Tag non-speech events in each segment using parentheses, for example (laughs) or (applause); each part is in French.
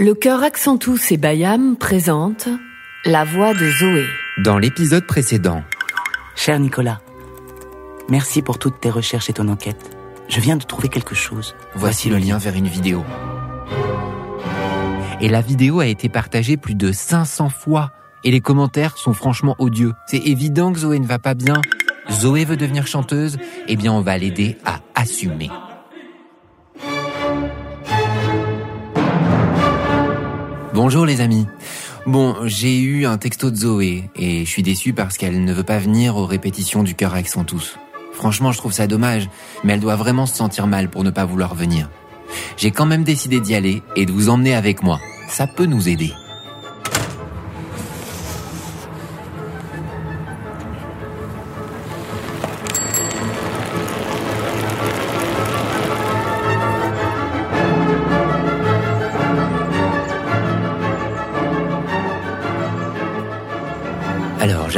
Le chœur Accentus et Bayam présente La voix de Zoé. Dans l'épisode précédent. Cher Nicolas, merci pour toutes tes recherches et ton enquête. Je viens de trouver quelque chose. Voici le lien vers une vidéo. Et la vidéo a été partagée plus de 500 fois. Et les commentaires sont franchement odieux. C'est évident que Zoé ne va pas bien. Zoé veut devenir chanteuse. Eh bien, on va l'aider à assumer. Bonjour les amis. Bon, j'ai eu un texto de Zoé et je suis déçu parce qu'elle ne veut pas venir aux répétitions du cœur son tous. Franchement, je trouve ça dommage, mais elle doit vraiment se sentir mal pour ne pas vouloir venir. J'ai quand même décidé d'y aller et de vous emmener avec moi. Ça peut nous aider.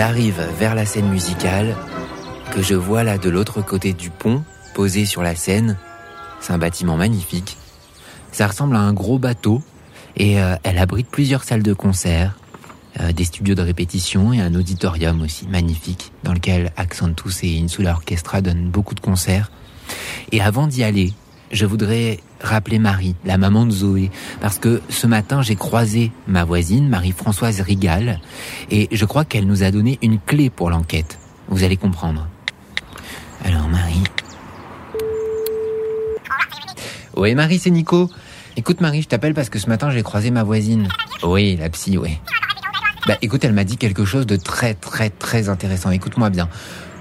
J'arrive vers la scène musicale que je vois là de l'autre côté du pont, posé sur la scène. C'est un bâtiment magnifique. Ça ressemble à un gros bateau et euh, elle abrite plusieurs salles de concert, euh, des studios de répétition et un auditorium aussi magnifique dans lequel Accentus et Insula Orchestra donnent beaucoup de concerts. Et avant d'y aller, je voudrais rappeler Marie, la maman de Zoé, parce que ce matin j'ai croisé ma voisine, Marie-Françoise Rigal, et je crois qu'elle nous a donné une clé pour l'enquête. Vous allez comprendre. Alors Marie. Oui Marie, c'est Nico. Écoute Marie, je t'appelle parce que ce matin j'ai croisé ma voisine. Oui, la psy, oui. Bah écoute, elle m'a dit quelque chose de très très très intéressant. Écoute-moi bien.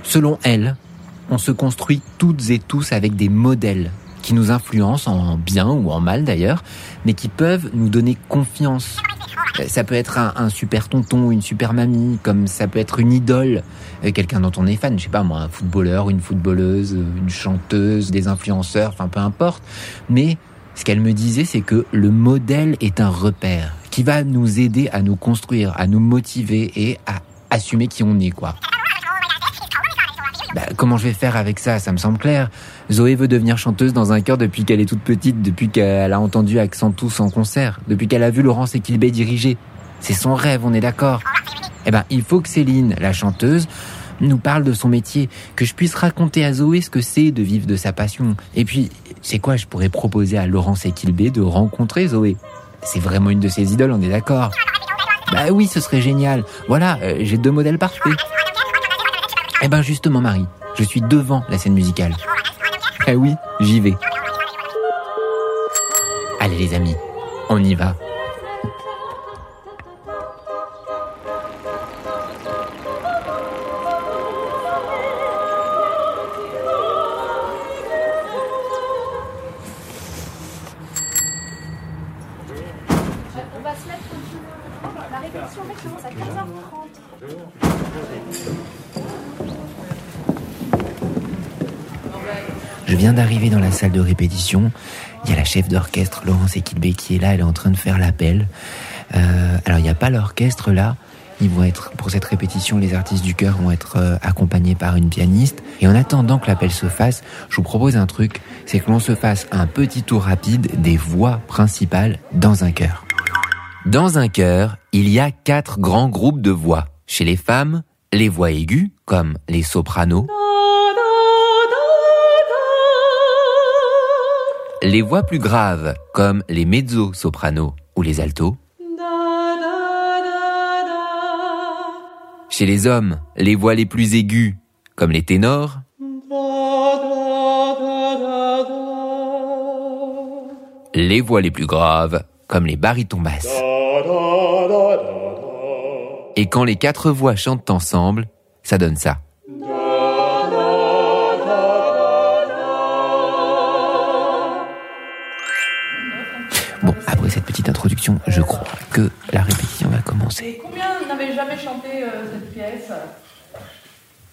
Selon elle, on se construit toutes et tous avec des modèles qui nous influencent en bien ou en mal d'ailleurs, mais qui peuvent nous donner confiance. Ça peut être un, super tonton une super mamie, comme ça peut être une idole, euh, quelqu'un dont on est fan, je sais pas moi, un footballeur, une footballeuse, une chanteuse, des influenceurs, enfin peu importe. Mais ce qu'elle me disait, c'est que le modèle est un repère qui va nous aider à nous construire, à nous motiver et à assumer qui on est, quoi. Bah, comment je vais faire avec ça? Ça me semble clair. Zoé veut devenir chanteuse dans un chœur depuis qu'elle est toute petite, depuis qu'elle a entendu Accentus en concert, depuis qu'elle a vu Laurence Equilbé diriger. C'est son rêve, on est d'accord. Eh ben, il faut que Céline, la chanteuse, nous parle de son métier, que je puisse raconter à Zoé ce que c'est de vivre de sa passion. Et puis, c'est quoi, je pourrais proposer à Laurence Equilbé de rencontrer Zoé? C'est vraiment une de ses idoles, on est d'accord. Bah oui, ce serait génial. Voilà, euh, j'ai deux modèles parfaits. Eh ben justement Marie, je suis devant la scène musicale. Eh oui, j'y vais. Allez les amis, on y va. On va se mettre la répétition commence à 15h30. Je viens d'arriver dans la salle de répétition. Il y a la chef d'orchestre Laurence Equilbé qui est là. Elle est en train de faire l'appel. Euh, alors il n'y a pas l'orchestre là. Ils vont être pour cette répétition, les artistes du chœur vont être euh, accompagnés par une pianiste. Et en attendant que l'appel se fasse, je vous propose un truc, c'est que l'on se fasse un petit tour rapide des voix principales dans un chœur. Dans un chœur, il y a quatre grands groupes de voix. Chez les femmes, les voix aiguës, comme les sopranos. Les voix plus graves, comme les mezzo-sopranos ou les altos. Chez les hommes, les voix les plus aiguës, comme les ténors. Les voix les plus graves, comme les barytons basses. Et quand les quatre voix chantent ensemble, ça donne ça. Bon, après cette petite introduction, je crois que la répétition va commencer. Combien n'avaient jamais chanté euh, cette pièce?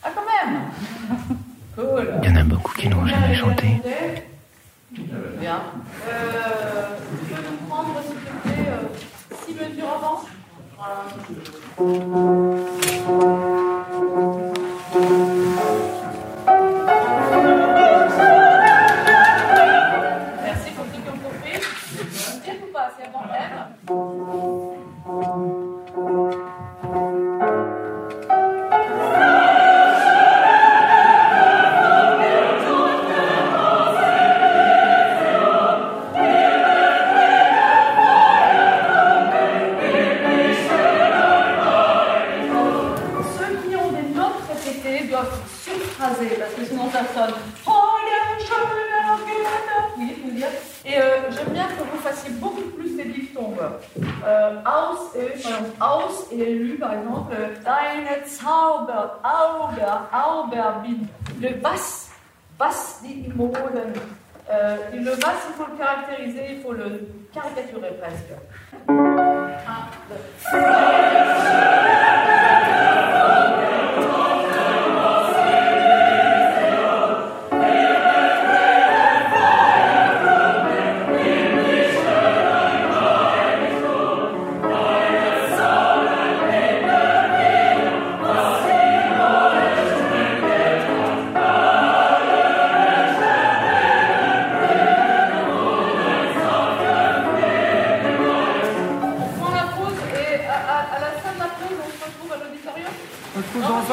Ah, quand même (laughs) Cool. Il y en a beaucoup qui n'ont jamais chanté. Bien. Euh, Voilà. Merci tombe. Euh, aus, et, par exemple, aus est lu, par exemple, Deine Zauber, Auber, Auberbin. Le was, was die. Euh, et le was, il faut le caractériser, il faut le caricaturer presque. Un,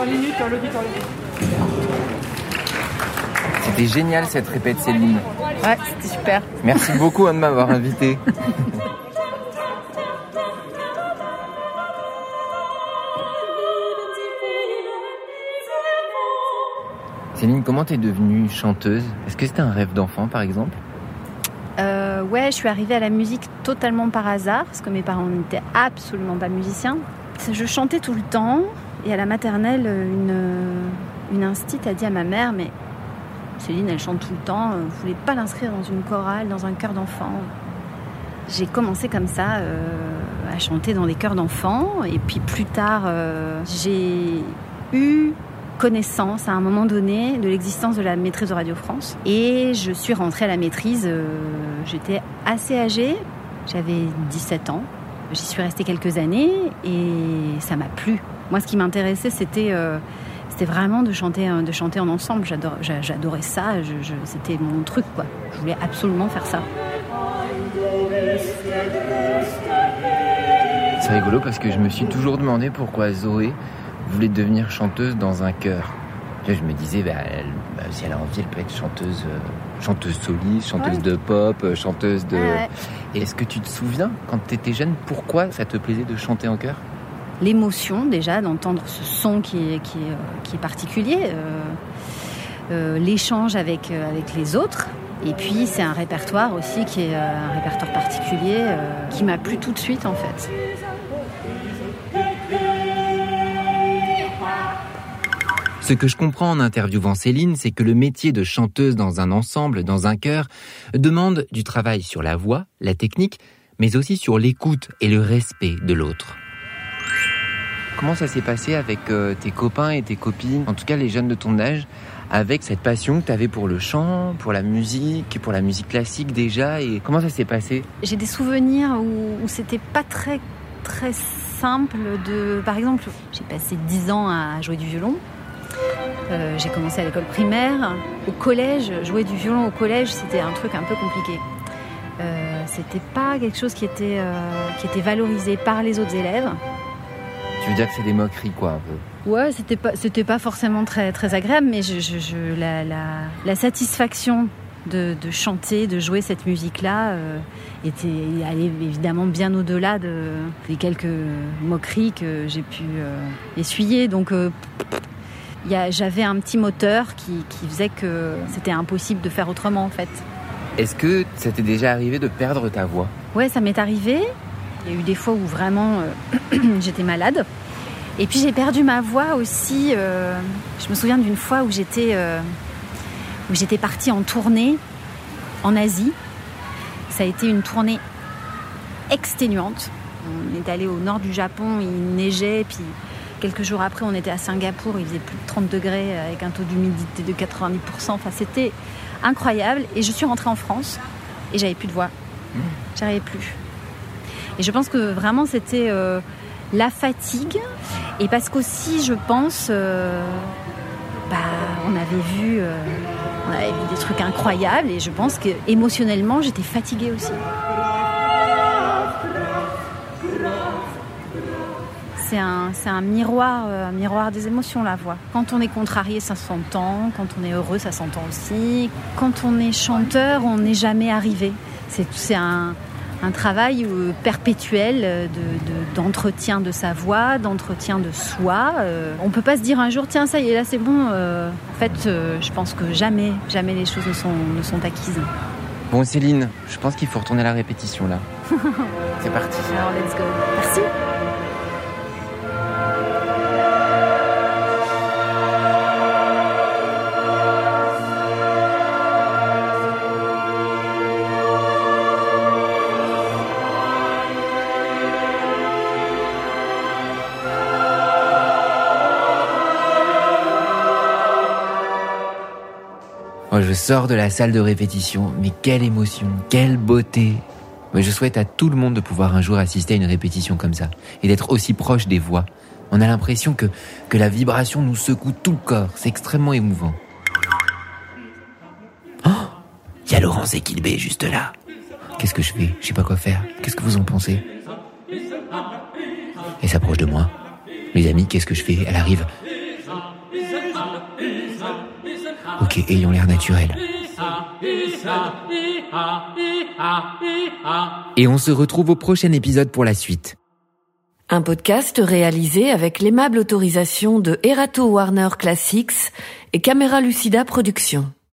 minutes à l'auditorium. C'était génial cette répète Céline. Ouais, c'était super. Merci beaucoup hein, de m'avoir invité. (laughs) Céline, comment t'es devenue chanteuse? Est-ce que c'était un rêve d'enfant par exemple? Euh, ouais, je suis arrivée à la musique totalement par hasard, parce que mes parents n'étaient absolument pas musiciens. Je chantais tout le temps, et à la maternelle, une, une instite a dit à ma mère, mais Céline, elle chante tout le temps, euh, vous voulez pas l'inscrire dans une chorale, dans un chœur d'enfant? J'ai commencé comme ça euh, à chanter dans des chœurs d'enfants, et puis plus tard, euh, j'ai eu connaissance à un moment donné de l'existence de la maîtrise de Radio France. Et je suis rentrée à la maîtrise, euh, j'étais assez âgée, j'avais 17 ans. J'y suis restée quelques années et ça m'a plu. Moi, ce qui m'intéressait, c'était euh, c'était vraiment de chanter, euh, de chanter en ensemble. J'adorais ça, je- je- c'était mon truc, quoi. Je voulais absolument faire ça. C'est rigolo parce que je me suis toujours demandé pourquoi Zoé voulait devenir chanteuse dans un chœur. Je me disais, bah, elle- bah, si elle a envie, elle peut être chanteuse, euh, chanteuse soliste, chanteuse Ouais. de pop, euh, chanteuse de. Ouais. Et Est-ce que tu te souviens, quand tu étais jeune, pourquoi ça te plaisait de chanter en chœur? L'émotion déjà d'entendre ce son qui est, qui est, euh, qui est particulier, euh, euh, l'échange avec, avec les autres. Et puis c'est un répertoire aussi qui est un répertoire particulier qui m'a plu tout de suite en fait. Ce que je comprends en interviewant Céline, c'est que le métier de chanteuse dans un ensemble, dans un chœur, demande du travail sur la voix, la technique, mais aussi sur l'écoute et le respect de l'autre. Comment ça s'est passé avec euh, tes copains et tes copines, en tout cas les jeunes de ton âge, avec cette passion que tu avais pour le chant, pour la musique, pour la musique classique déjà, et comment ça s'est passé? J'ai des souvenirs où, c'était pas très très simple de. Par exemple, j'ai passé 10 ans à jouer du violon. Euh, j'ai commencé à l'école primaire. Au collège, jouer du violon au collège, c'était un truc un peu compliqué. Euh, c'était pas quelque chose qui était, qui était valorisé par les autres élèves. Tu veux dire que c'est des moqueries, quoi, un peu? Ouais, c'était pas, c'était pas forcément très, très agréable, mais je, je- je- la, la, la satisfaction de, de chanter, de jouer cette musique-là, euh, était allait évidemment bien au-delà de, des quelques moqueries que j'ai pu euh, essuyer. Donc, euh, j'avais un petit moteur qui, qui faisait que c'était impossible de faire autrement, en fait. Est-ce que ça t'est déjà arrivé de perdre ta voix? Ouais, ça m'est arrivé. Il y a eu des fois où vraiment euh, (clears throat) j'étais malade. Et puis j'ai perdu ma voix aussi. euh, je me souviens d'une fois où j'étais euh, où j'étais partie en tournée en Asie. Ça a été une tournée exténuante. On est allé au nord du Japon, il neigeait, puis quelques jours après on était à Singapour, il faisait plus de 30 degrés avec un taux d'humidité de 90%. Enfin c'était incroyable. Et je suis rentrée en France et j'avais plus de voix. J'arrivais plus. Et je pense que vraiment c'était euh, la fatigue. Et parce qu'aussi, je pense, euh, bah, on avait vu, euh, on avait vu des trucs incroyables. Et je pense que émotionnellement, j'étais fatiguée aussi. C'est un, un miroir, un miroir des émotions, la voix. Quand on est contrarié, ça s'entend. Quand on est heureux, ça s'entend aussi. Quand on est chanteur, on n'est jamais arrivé. C'est un, un travail euh, perpétuel euh, de- de- d'entretien de, sa voix, d'entretien de soi. Euh, on peut pas se dire un jour, tiens, ça y est, là c'est bon. En fait, je pense que jamais, jamais les choses ne sont, ne sont acquises. Bon, Céline, je pense qu'il faut retourner à la répétition là. (laughs) C'est parti. Alors, let's go. Merci. Je sors de la salle de répétition, mais quelle émotion, quelle beauté. Mais je souhaite à tout le monde de pouvoir un jour assister à une répétition comme ça et d'être aussi proche des voix. On a l'impression que, que la vibration nous secoue tout le corps. C'est extrêmement émouvant. Oh Il y a Laurence Equilbé juste là. Qu'est-ce que je fais? Je sais pas quoi faire. Qu'est-ce que vous en pensez? Elle s'approche de moi. Les amis, qu'est-ce que je fais? Elle arrive. Ayons l'air naturel. Et on se retrouve au prochain épisode pour la suite. Un podcast réalisé avec l'aimable autorisation de Erato Warner Classics et Camera Lucida Productions.